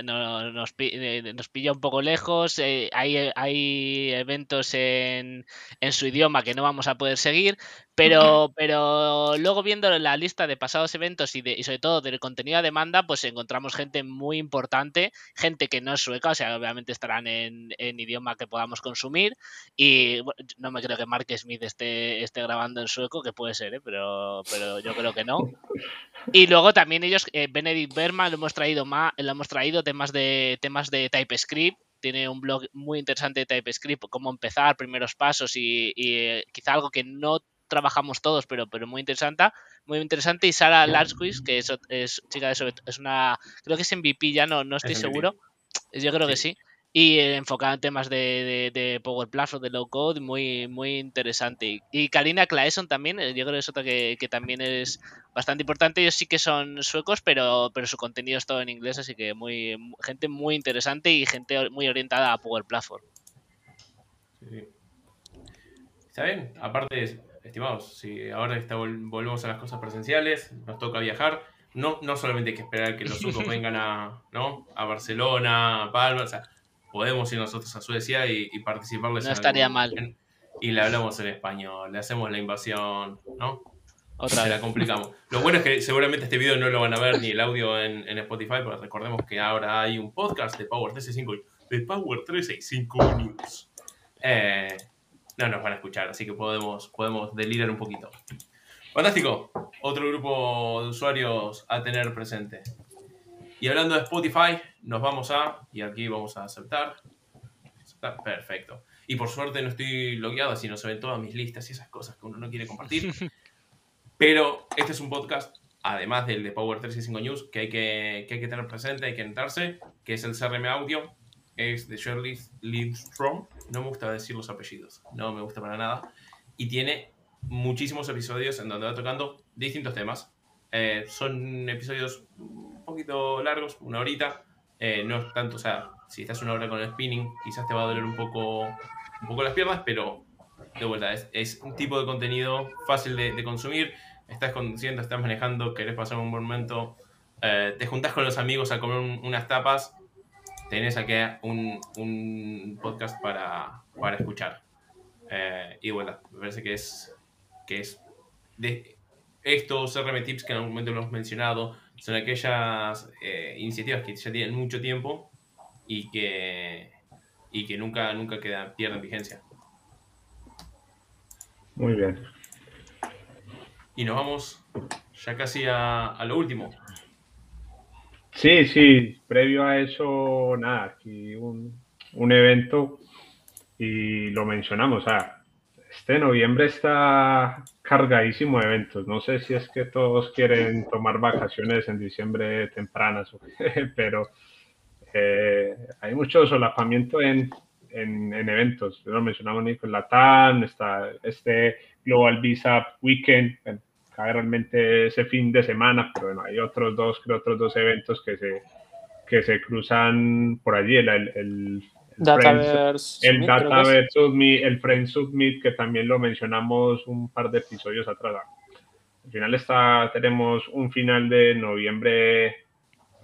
[SPEAKER 5] no- nos, eh, nos pilla un poco lejos, eh, hay, hay eventos en, en su idioma que no vamos a poder seguir, pero, pero luego viendo la lista de pasados eventos y, de, y sobre todo del contenido a demanda, pues encontramos gente muy importante, gente que no es sueca, o sea, obviamente estarán en, en idioma que podamos consumir y bueno, no me creo que Mark Smith esté, esté grabando en sueco, que puede ser, ¿eh? pero, pero yo creo que no. Y luego también ellos, eh, Benedict Berman, lo hemos traído más, lo hemos traído temas de temas de TypeScript. Tiene un blog muy interesante de TypeScript, cómo empezar, primeros pasos y, y, eh, quizá algo que no trabajamos todos, pero, pero muy interesante. Muy interesante. Y Sara Larsquist, que es, es chica de sobre- es una, creo que es MVP ya, no, no estoy
[SPEAKER 1] Es MVP.
[SPEAKER 5] seguro. Yo creo que
[SPEAKER 1] Sí.
[SPEAKER 5] Y eh, enfocada en temas de, de, de Power Platform, de Low Code, muy, muy interesante. Y, Karina Claesson también, eh, yo creo que es otra que, que también es bastante importante. Ellos sí que son suecos, pero, pero su contenido es todo en inglés, así que muy gente muy interesante y gente muy orientada a Power Platform.
[SPEAKER 1] Sí, sí. Está bien. Aparte, estimados, si ahora está, vol- volvemos a las cosas presenciales, nos toca viajar. No, no solamente hay que esperar que los suecos vengan a, ¿no? a Barcelona, a Palma, o sea, podemos ir nosotros a Suecia y, y participarles
[SPEAKER 5] No estaría
[SPEAKER 1] algún-
[SPEAKER 5] mal.
[SPEAKER 1] y le hablamos en español, le hacemos la invasión, ¿no?
[SPEAKER 5] Otra
[SPEAKER 1] Se la complicamos. Lo bueno es que seguramente este video no lo van a ver ni el audio en, en Spotify, porque recordemos que ahora hay un podcast de Power 365, de Power 365 News. Eh, no nos van a escuchar, así que podemos, podemos delirar un poquito. Fantástico. Otro grupo de usuarios a tener presente. Y hablando de Spotify, nos vamos a, y aquí vamos a aceptar. Aceptar, Perfecto. Y por suerte no estoy logueado, así no se ven todas mis listas y esas cosas que uno no quiere compartir. Pero este es un podcast, además del de Power 365 News, que hay que, que hay que tener presente, hay que entrarse, que es el CRM Audio, es de Shirley Lidstrom. No me gusta decir los apellidos, no me gusta para nada. Y tiene muchísimos episodios en donde va tocando distintos temas. Eh, son episodios poquito largos, una horita. Eh, no es tanto, o sea, si estás una hora con el spinning, quizás te va a doler un poco, un poco las piernas, pero de vuelta, es, un tipo de contenido fácil de, consumir. Estás conduciendo, estás manejando, querés pasar un buen momento, eh, te juntás con los amigos a comer unas tapas, tenés aquí un, un podcast para, para escuchar. Eh, y bueno, me parece que es, que es de estos RM Tips que en algún momento lo hemos mencionado, son aquellas eh, iniciativas que ya tienen mucho tiempo y que, y que nunca, nunca quedan, pierden vigencia.
[SPEAKER 3] Muy bien.
[SPEAKER 1] Y nos vamos ya casi a, lo último.
[SPEAKER 3] Sí, sí, previo a eso, nada, aquí un, un evento y lo mencionamos, sea, este noviembre está cargadísimo de eventos. No sé si es que todos quieren tomar vacaciones en diciembre tempranas, pero eh, hay mucho solapamiento en, en, eventos. Lo mencionamos Nico en Latam, está este Global Visa Weekend, cae realmente ese fin de semana, pero bueno, hay otros dos, creo, otros dos eventos que se, que se cruzan por allí, el
[SPEAKER 4] Dataverse.
[SPEAKER 3] El Dataverse Submit, el Friend Submit, que también lo mencionamos un par de episodios atrás. Al final está, tenemos un final de noviembre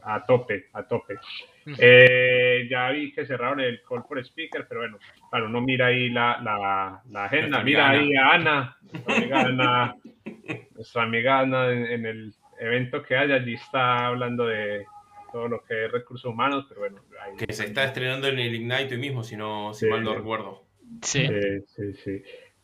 [SPEAKER 3] a tope, a tope. Eh, ya vi que cerraron el call for speaker, pero bueno, claro, uno mira ahí la, la, la agenda, mira ahí a Ana, nuestra amiga Ana, nuestra amiga Ana en, el evento que hay, allí está hablando de todo lo que es recursos humanos, pero bueno.
[SPEAKER 1] que se está estrenando en el Ignite hoy mismo, si, no, si mal no recuerdo.
[SPEAKER 3] Sí. sí, sí,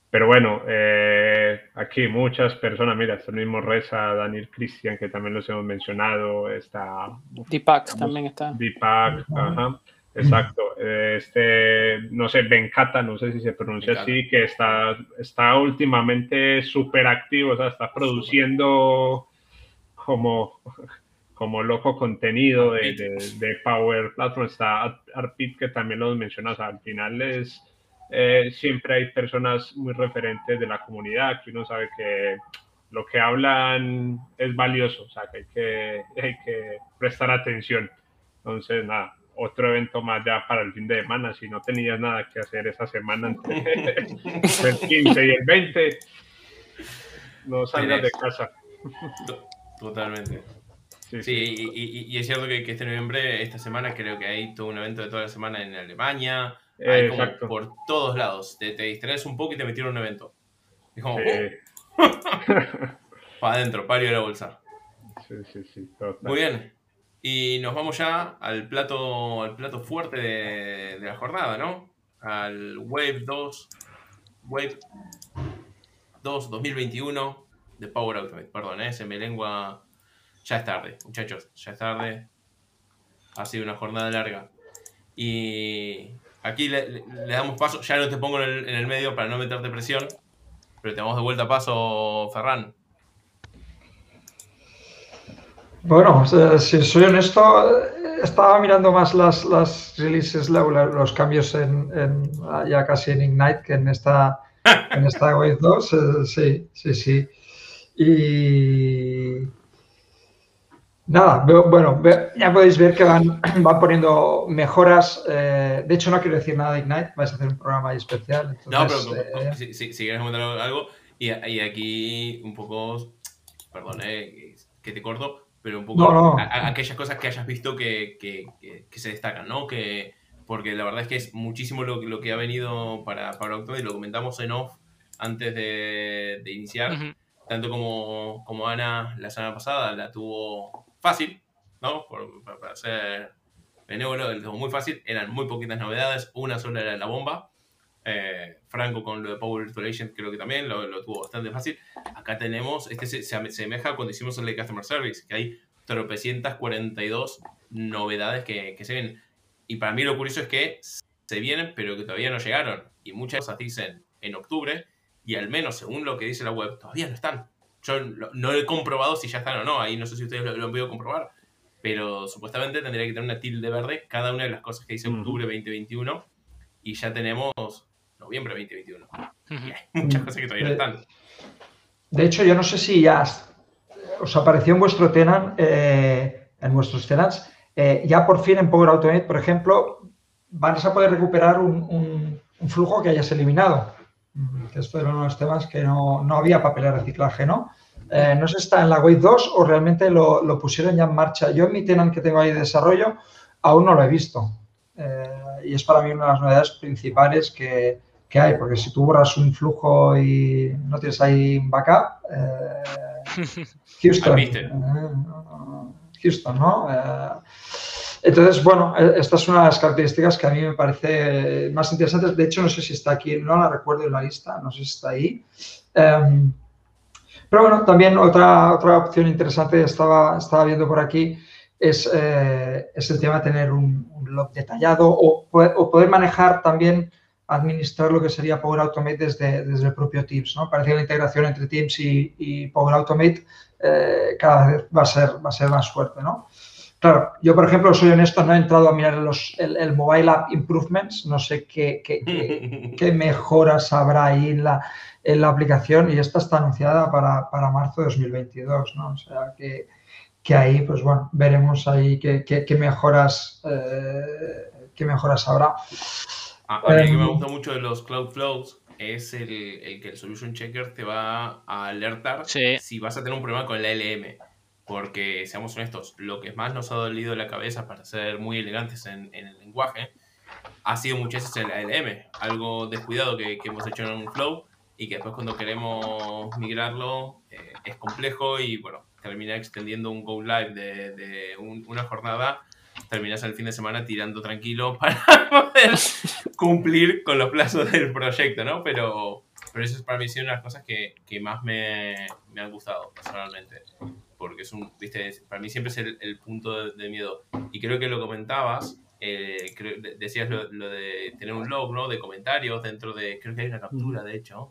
[SPEAKER 3] Pero bueno, eh, aquí muchas personas, mira, está el mismo Reza, Daniel Cristian, que también los hemos mencionado, está...
[SPEAKER 4] Deepak también está.
[SPEAKER 3] Deepak, ajá. Exacto. Este, no sé, Benkata, no sé si se pronuncia así, que está, está últimamente súper activo, o sea, está produciendo como como loco contenido de, de, Power Platform. Está Arpit, que también lo mencionas. al final es eh, siempre hay personas muy referentes de la comunidad que uno sabe que lo que hablan es valioso, o sea, que hay que, hay que prestar atención. Entonces, nada, otro evento más ya para el fin de semana. Si no tenías nada que hacer esa semana entre el 15 y el 20, no salgas de casa.
[SPEAKER 1] Totalmente. Sí, y, es cierto que, este noviembre, esta semana, creo que hay todo un evento de toda la semana en Alemania. Hay como por todos lados. Te, te, distraes un poco y te metieron un evento. Es como, uh". para adentro, ir a la bolsa.
[SPEAKER 3] Sí, sí, sí.
[SPEAKER 1] Muy bien. Y nos vamos ya al plato, al plato fuerte de, la jornada, ¿no? Al Wave 2, Wave 2 2021 de Power Automate. Perdón, ¿eh? se me lengua ya es tarde, muchachos, ya es tarde. Ha sido una jornada larga. Y aquí le, damos paso, ya no te pongo en el, medio para no meterte presión, pero te damos de vuelta paso, Ferran.
[SPEAKER 2] Bueno, si soy honesto, estaba mirando más las, las releases, los cambios en, ya casi en Ignite que en esta, en esta Wave 2. Eh, sí, sí, sí. Y Nada, bueno, ya podéis ver que van, van poniendo mejoras. Eh, de hecho, no quiero decir nada de Ignite, vais a hacer un programa especial.
[SPEAKER 1] no, pero eh, si, quieres comentar algo, y, aquí un poco, perdón, eh, que te corto, pero un poco aquellas cosas que hayas visto que, se destacan, ¿no? Que, porque la verdad es que es muchísimo lo, lo que ha venido para, para October y lo comentamos en off antes de, iniciar. Tanto como, como Ana la semana pasada la tuvo fácil, ¿no? para ser benévolo, muy fácil. Eran muy poquitas novedades, una sola era la bomba. Eh, Franco con lo de Power Agent creo que también lo, tuvo bastante fácil. Acá tenemos, este se, se cuando hicimos el de Customer Service, que hay tropecientas 42 novedades que, que se vienen. Y para mí lo curioso es que se vienen, pero que todavía no llegaron. Y muchas cosas dicen en octubre, y al menos según lo que dice la web, todavía no están. Yo no he comprobado si ya están o no, ahí no sé si ustedes lo, han podido comprobar, pero supuestamente tendría que tener una tilde verde cada una de las cosas que dice octubre 2021 y ya tenemos noviembre 2021. Y hay muchas cosas que todavía no están.
[SPEAKER 2] De hecho, yo no sé si ya os apareció en vuestro tenant, eh, en vuestros tenants, eh, ya por fin en Power Automate, por ejemplo, vas a poder recuperar un, flujo que hayas eliminado. Mm, esto era uno de los temas que no, había papel de reciclaje, ¿no? no sé si está en la Wave 2 o realmente lo, pusieron ya en marcha. Yo en mi tenant que tengo ahí de desarrollo aún no lo he visto. y es para mí una de las novedades principales que, que hay, porque si tú borras un flujo y no tienes ahí un backup, eh, Houston, eh, Houston, ¿no? Eh, entonces, bueno, esta es una de las características que a mí me parece más interesantes. De hecho, no sé si está aquí, no la recuerdo en la lista, no sé si está ahí. Em, pero bueno, también otra, otra opción interesante estaba, estaba viendo por aquí es, es el tema de tener un, log detallado o, o poder manejar también administrar lo que sería Power Automate desde, desde el propio Teams. ¿no? Parece que la integración entre Teams y, Power Automate eh, cada vez va a, ser, va a ser más fuerte. ¿no? Claro, yo por ejemplo soy honesto, no he entrado a mirar los, el, Mobile App Improvements, no sé qué, qué, mejoras habrá ahí en la, en la, aplicación y esta está anunciada para, para marzo de 2022, ¿no? O sea que, que ahí, pues bueno, veremos ahí qué, qué mejoras, eh, qué mejoras habrá.
[SPEAKER 1] A, mí que me em, gusta mucho de los Cloud Flows es el, que el Solution Checker te va a alertar si vas a tener un problema con el LM. Porque, seamos honestos, lo que más nos ha dolido la cabeza para ser muy elegantes en, el lenguaje ha sido muchas veces el ALM, algo descuidado que, hemos hecho en un flow y que después cuando queremos migrarlo eh, es complejo y bueno, termina extendiendo un go live de, una jornada terminas el fin de semana tirando tranquilo para poder cumplir con los plazos del proyecto, ¿no? Pero, pero eso es para mí sí una de las cosas que, que más me, me, han gustado personalmente. Porque es un, viste, para mí siempre es el, punto de, miedo. Y creo que lo comentabas, eh, decías lo, de tener un log, ¿no? De comentarios dentro de, creo que hay una captura, de hecho.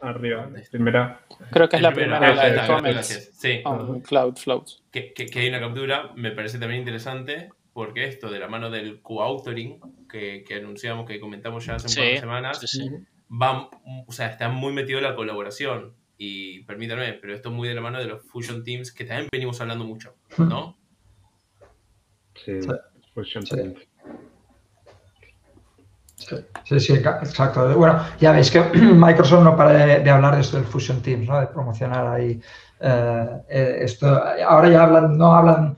[SPEAKER 3] Arriba, primera.
[SPEAKER 4] Creo que es la primera, la de comments.
[SPEAKER 1] Sí.
[SPEAKER 4] Cloud Floats.
[SPEAKER 1] Que, que, hay una captura, me parece también interesante, porque esto de la mano del co-authoring, que, que, anunciamos, que comentamos ya hace un par de semanas, va, o sea, está muy metido en la colaboración. Y permítanme, pero esto es muy de la mano de los Fusion Teams, que también venimos hablando mucho, ¿no?
[SPEAKER 3] Sí, Fusion Teams.
[SPEAKER 2] Sí, sí, exacto. Bueno, ya veis que Microsoft no para de, hablar de esto del Fusion Teams, ¿no? De promocionar ahí eh, eh, esto. Ahora ya hablan, no hablan,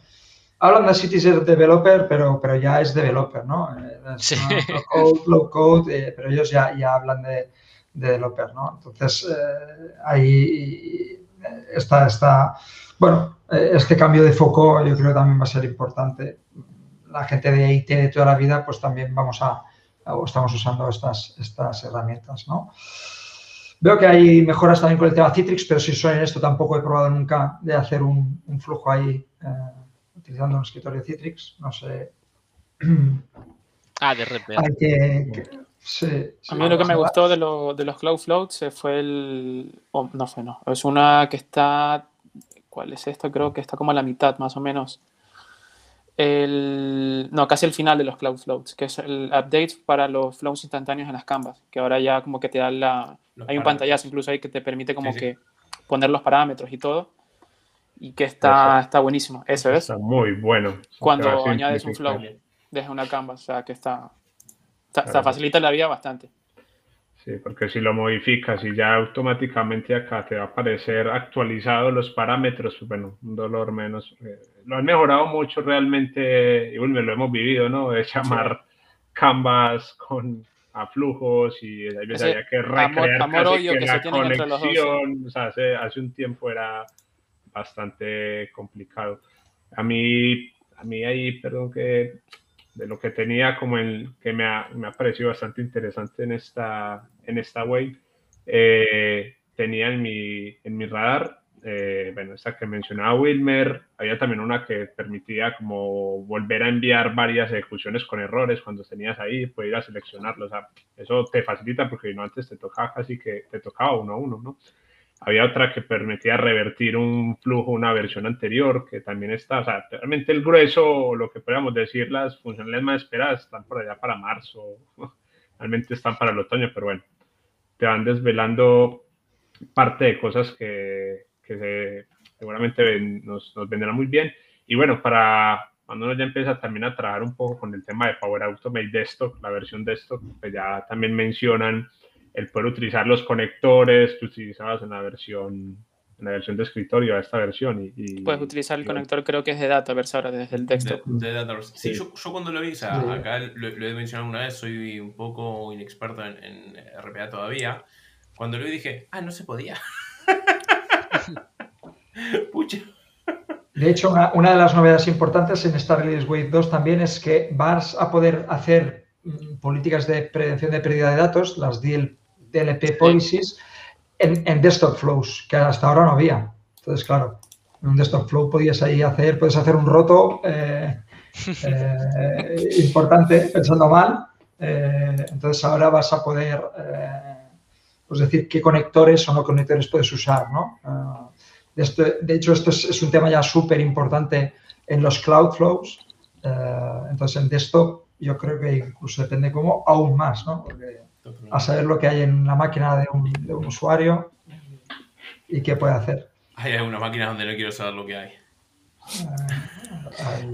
[SPEAKER 2] hablan de Citizen Developer, pero, pero ya es developer, ¿no? Eh, sí. code, low code, pero ellos ya, ya hablan de, developer, ¿no? Entonces, ahí está, está, bueno, este cambio de foco yo creo que también va a ser importante. La gente de IT de toda la vida, pues también vamos a estamos usando estas, estas herramientas, ¿no? Veo que hay mejoras también con el tema Citrix, pero si soy en esto tampoco he probado nunca de hacer un, flujo ahí eh, utilizando un escritorio Citrix. No sé.
[SPEAKER 5] Ah, de repente.
[SPEAKER 4] A mí lo que me gustó de, de los Cloud Floats fue el... no fue, no. Es una que está... ¿Cuál es esto? Creo que está como a la mitad, más o menos el, no, casi el final de los Cloud Floats, que es el update para los flows instantáneos en las canvas, que ahora ya como que te da la... hay un pantallazo incluso ahí que te permite como que poner los parámetros y todo, y que está, está buenísimo. Eso es.
[SPEAKER 3] Está muy bueno.
[SPEAKER 4] Cuando añades un flow desde una canvas, o sea que está... está, facilita la vida bastante.
[SPEAKER 3] Sí, porque si lo modificas y ya automáticamente acá te va a aparecer actualizado los parámetros, pues bueno, un dolor menos. Eh, lo han mejorado mucho realmente, y bueno, lo hemos vivido, ¿no? De llamar canvas con a flujos y hay veces había que recrear
[SPEAKER 4] amor, que,
[SPEAKER 3] la conexión, o sea, hace, hace, un tiempo era bastante complicado. A mí, a mí ahí, perdón que de lo que tenía como el que me ha, me ha parecido bastante interesante en esta, en esta wave, eh, tenía en mi, en mi radar, eh, bueno, esta que mencionaba Wilmer, había también una que permitía como volver a enviar varias ejecuciones con errores cuando tenías ahí, poder ir a seleccionarlos, o sea, eso te facilita porque no antes te tocaba casi que te tocaba uno a uno, ¿no? Había otra que permitía revertir un flujo, una versión anterior, que también está, o sea, realmente el grueso, lo que podríamos decir, las funcionalidades más esperadas están por allá para marzo, realmente están para el otoño, pero bueno, te van desvelando parte de cosas que, que, seguramente ven- nos, nos vendrá muy bien. Y bueno, para cuando uno ya empieza también a trabajar un poco con el tema de Power Automate Desktop, la versión desktop, pues ya también mencionan el poder utilizar los conectores que utilizabas en la versión en la versión de escritorio a esta versión. Y, y-
[SPEAKER 4] Puedes utilizar el
[SPEAKER 3] y-
[SPEAKER 4] conector, creo que es de Dataverse ahora desde el
[SPEAKER 1] De,
[SPEAKER 4] desktop.
[SPEAKER 1] de Dataverse. Sí,
[SPEAKER 3] Sí.
[SPEAKER 1] yo, yo cuando lo vi, o sea,
[SPEAKER 2] Sí.
[SPEAKER 1] acá lo, lo he mencionado alguna vez, soy un poco inexperto en, en RPA todavía. Cuando lo vi dije, ah, no se podía. Pucha.
[SPEAKER 2] De hecho, una, una de las novedades importantes en esta Release Wave 2 también es que vas a poder hacer políticas de prevención de pérdida de datos, las DL DLP policies, en, en desktop flows, que hasta ahora no había. Entonces, claro, en un desktop flow podías ahí hacer, puedes hacer un roto eh, eh, importante, pensando mal. Eh, entonces ahora vas a poder pues decir qué conectores o no conectores puedes usar, ¿no? De, esto- de hecho, esto es, es un tema ya súper importante en los cloud flows. Entonces, en desktop yo creo que incluso depende cómo, aún más, ¿no? Porque a saber lo que hay en la máquina de un, de un usuario y qué puede hacer.
[SPEAKER 1] Hay algunas máquinas donde no quiero saber lo que hay.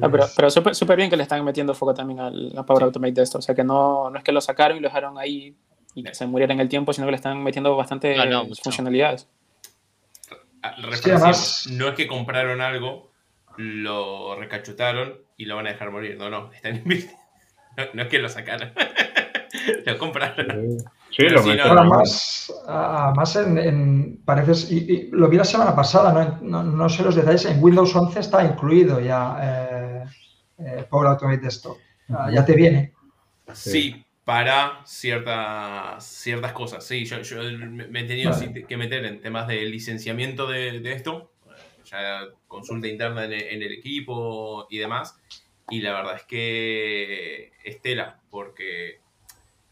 [SPEAKER 4] Ah, pero pero súper bien que le están metiendo foco también al, a Power Automate de esto. O sea que no, no es que lo sacaron y lo dejaron ahí y que se muriera en el tiempo, sino que le están metiendo bastante
[SPEAKER 5] No, no, mucho.
[SPEAKER 4] funcionalidades.
[SPEAKER 1] Ah,
[SPEAKER 2] Sí, además-
[SPEAKER 1] No es que compraron algo, lo recachutaron y lo van a dejar morir. No, no, están invirtiendo. No, no es que lo sacaron. lo compraron.
[SPEAKER 3] Sí, lo
[SPEAKER 1] sí, no, no.
[SPEAKER 2] Además, además en, en- pareces, y, y lo vi la semana pasada, no, no, no sé los detalles, en Windows 11 está incluido ya eh, eh, Power Automate Desktop. Ah, ya te viene.
[SPEAKER 1] Sí, para ciertas, ciertas cosas. Sí, yo, yo me he tenido
[SPEAKER 2] Vale.
[SPEAKER 1] que meter en temas de licenciamiento de, de esto, ya consulta interna en, el- en el equipo y demás. Y la verdad es que es tela, porque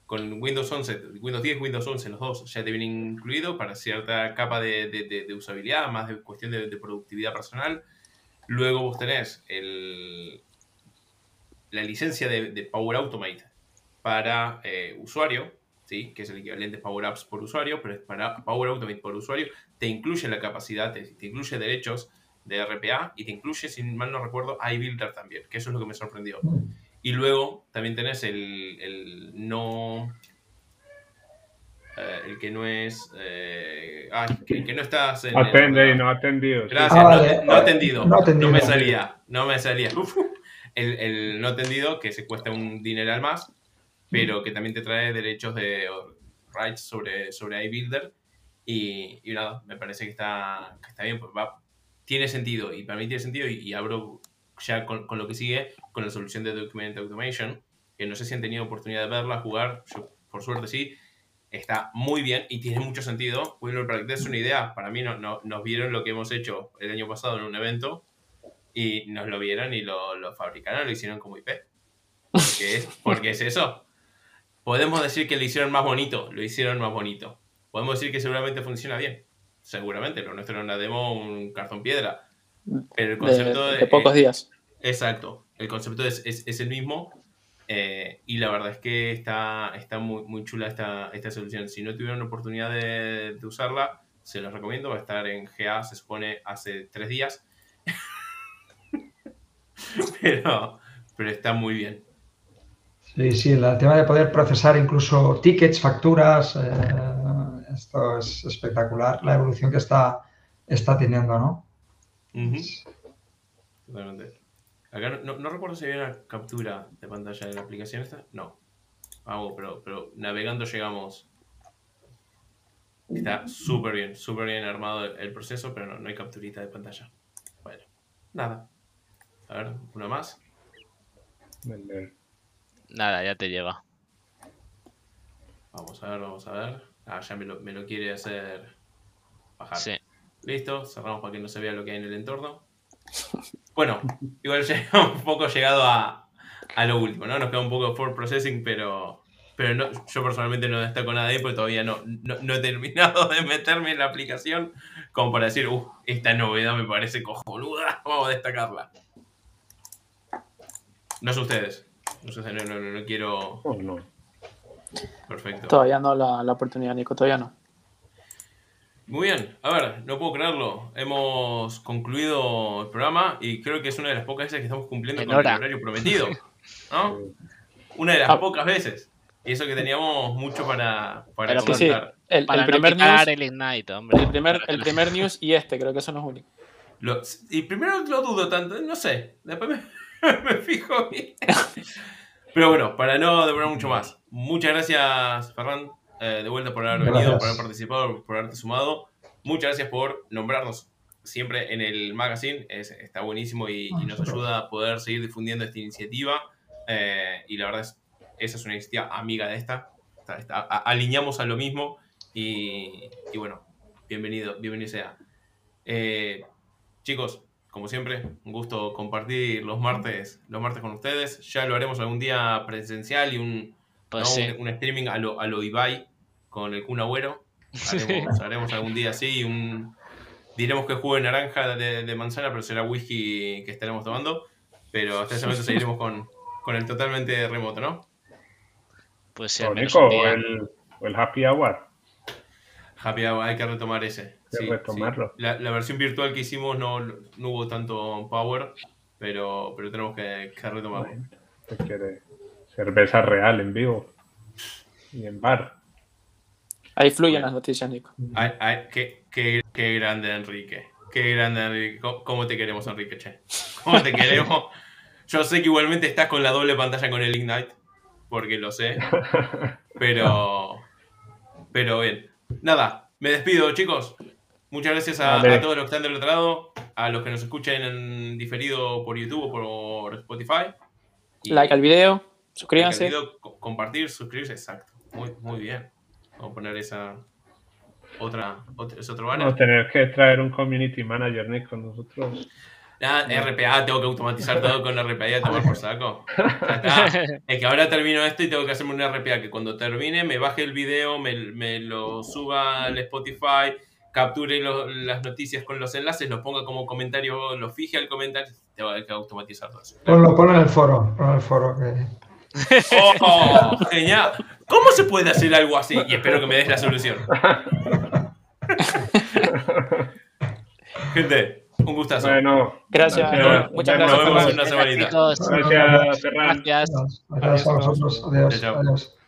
[SPEAKER 1] con Windows 11, Windows 10, Windows 11, los dos ya te vienen incluido para cierta capa de, de- de- de usabilidad, más de cuestión de, de productividad personal. Luego vos tenés el, la licencia de, de Power Automate para eh, usuario, ¿sí? que es el equivalente a Power Apps por usuario, pero es para Power Automate por usuario, te incluye la capacidad, te, te incluye derechos de RPA y te incluye, si mal no recuerdo, iBuilder también, que eso es lo que me sorprendió. Y luego también tenés el, el no. eh, el que no es. eh, ah, que, que no estás en. el-
[SPEAKER 3] Atende no atendido.
[SPEAKER 1] Gracias,
[SPEAKER 2] Ah,
[SPEAKER 1] no,
[SPEAKER 2] vale.
[SPEAKER 1] te- no atendido.
[SPEAKER 2] No atendido.
[SPEAKER 1] No me salía, no me salía. Uf. El, el no atendido, que se cuesta un dineral más, pero que también te trae derechos de rights sobre, sobre iBuilder. Y, y nada, me parece que está, que está bien, pues va, tiene sentido, y para mí tiene sentido, y, y abro ya con, con lo que sigue, con la solución de Document Automation, que no sé si han tenido oportunidad de verla, jugar, yo por suerte sí, está muy bien y tiene mucho sentido. Bueno, para que te des una idea, para mí no, no- nos vieron lo que hemos hecho el año pasado en un evento y nos lo vieron y lo, lo fabricaron, lo hicieron como IP. Porque es, porque es eso. Podemos decir que lo hicieron más bonito, lo hicieron más bonito. Podemos decir que seguramente funciona bien. Seguramente, lo nuestro era una demo, un cartón piedra. Pero el
[SPEAKER 4] De,
[SPEAKER 1] concepto
[SPEAKER 4] de pocos días.
[SPEAKER 1] Exacto, el concepto es, es- es el mismo eh, y la verdad es que está, está muy, muy chula esta, esta solución. Si no tuvieron la oportunidad de, de usarla, se los recomiendo, va a estar en GA, se supone, hace tres días. pero, pero está muy bien.
[SPEAKER 2] Sí, sí, el tema de poder procesar incluso tickets, facturas, eh, esto es espectacular, la evolución que está, está teniendo, ¿no?
[SPEAKER 1] Ujú. Totalmente. Acá no, recuerdo si había una captura de pantalla de la aplicación esta. No. Vamos, pero, pero navegando llegamos. Está súper bien, súper bien armado el, el proceso, pero no, no hay capturita de pantalla. Bueno, nada. A ver, una más.
[SPEAKER 3] Vale.
[SPEAKER 5] Nada, ya te lleva.
[SPEAKER 1] Vamos a ver, vamos a ver. Ah, ya me lo, me lo quiere hacer bajar.
[SPEAKER 5] Sí.
[SPEAKER 1] Listo, cerramos para que no se vea lo que hay en el entorno. Bueno, igual ya un poco llegado a, a lo último, ¿no? Nos queda un poco de for processing, pero, pero no, yo personalmente no destaco nada de ahí porque todavía no, no, no he terminado de meterme en la aplicación como para decir, uff, esta novedad me parece cojonuda, vamos a destacarla. No sé ustedes. No sé, no, no, no, no quiero...
[SPEAKER 3] Oh, no.
[SPEAKER 1] Perfecto.
[SPEAKER 4] Todavía no la, la oportunidad, Nico, todavía no.
[SPEAKER 1] Muy bien, a ver, no puedo creerlo. Hemos concluido el programa y creo que es una de las pocas veces que estamos cumpliendo
[SPEAKER 5] En
[SPEAKER 1] con
[SPEAKER 5] hora.
[SPEAKER 1] el horario prometido. ¿No? Una de las
[SPEAKER 4] Ah.
[SPEAKER 1] pocas veces. Y eso que teníamos mucho para, para
[SPEAKER 5] Pero
[SPEAKER 4] Sí, sí.
[SPEAKER 1] comentar.
[SPEAKER 4] El,
[SPEAKER 5] Para
[SPEAKER 4] el
[SPEAKER 5] no
[SPEAKER 4] primer news,
[SPEAKER 5] el Ignite, hombre.
[SPEAKER 4] el primer, el primer news y este, creo que son los únicos.
[SPEAKER 1] Lo- y primero lo dudo tanto, no sé. Después me, me fijo bien. Pero bueno, para no demorar mucho más. Muchas gracias, Ferran, eh, de vuelta por haber venido, por haber participado, por haberte sumado. Muchas gracias por nombrarnos siempre en el magazine. Es- está buenísimo y, y nos ayuda a poder seguir difundiendo esta iniciativa. Eh, y la verdad es esa es una iniciativa amiga de esta. A- alineamos a lo mismo. Y, y bueno, bienvenido, bienvenido sea. Eh, chicos, como siempre, un gusto compartir los martes, los martes con ustedes. Ya lo haremos algún día presencial y un,
[SPEAKER 5] Pues
[SPEAKER 1] ¿no?
[SPEAKER 5] sí.
[SPEAKER 1] un, un streaming a lo, a lo Ibai con el Kun Agüero. Haremos, haremos algún día así, un, diremos que jugo de naranja de, de manzana, pero será whisky que estaremos tomando. Pero hasta ese momento seguiremos con, con el totalmente remoto, ¿no?
[SPEAKER 5] Pues sí, al menos
[SPEAKER 3] o
[SPEAKER 5] día.
[SPEAKER 3] el, o el Happy Hour.
[SPEAKER 1] Happy Hour, hay que retomar ese.
[SPEAKER 3] Hay
[SPEAKER 1] Sí,
[SPEAKER 3] que retomarlo.
[SPEAKER 1] sí. La, la versión virtual que hicimos no, no hubo tanto power, pero, pero tenemos que, que retomarlo.
[SPEAKER 3] ¿Qué quiere? Cerveza real en vivo. Y en bar.
[SPEAKER 4] Ahí fluyen las noticias, Nico.
[SPEAKER 1] Ay, ay, qué, qué- qué grande Enrique. Qué grande Enrique. ¿Cómo, cómo te queremos, Enrique? Che? ¿Cómo te queremos? Yo sé que igualmente estás con la doble pantalla con el Ignite, porque lo sé. Pero. Pero bien. Nada, me despido, chicos. Muchas gracias a, todos los que están del otro lado, a los que nos escuchen en diferido por YouTube o por Spotify. Y-
[SPEAKER 4] Like al video,
[SPEAKER 1] like al
[SPEAKER 4] suscríbanse.
[SPEAKER 1] video, compartir, suscribirse, exacto. Muy, muy bien. Vamos a poner esa otra, otra ese otro banner.
[SPEAKER 3] Vamos a tener que traer un community manager, Nick, con nosotros.
[SPEAKER 1] Ah, RPA, tengo que automatizar todo con RPA y a tomar por saco. Ya está. Es que ahora termino esto y tengo que hacerme un RPA que cuando termine me baje el video, me, me lo suba al Spotify, capture lo- las noticias con los enlaces, lo ponga como comentario, lo fije al comentario. Tengo que automatizar todo eso.
[SPEAKER 2] Ponlo, ponlo en el foro. Ponlo en el foro. Que...
[SPEAKER 1] ¡Oh! ¡Genial! ¿Cómo se puede hacer algo así? Y espero que me des la solución. Gente, un gustazo.
[SPEAKER 3] Bueno,
[SPEAKER 4] Gracias,
[SPEAKER 3] Gracias.
[SPEAKER 4] muchas
[SPEAKER 3] Nos
[SPEAKER 4] gracias.
[SPEAKER 1] vemos
[SPEAKER 4] Ferran.
[SPEAKER 1] en una semanita.
[SPEAKER 3] Gracias, Ferran.
[SPEAKER 5] gracias.
[SPEAKER 2] Gracias a vosotros. Adiós.
[SPEAKER 1] Chao, chao.
[SPEAKER 2] Adiós.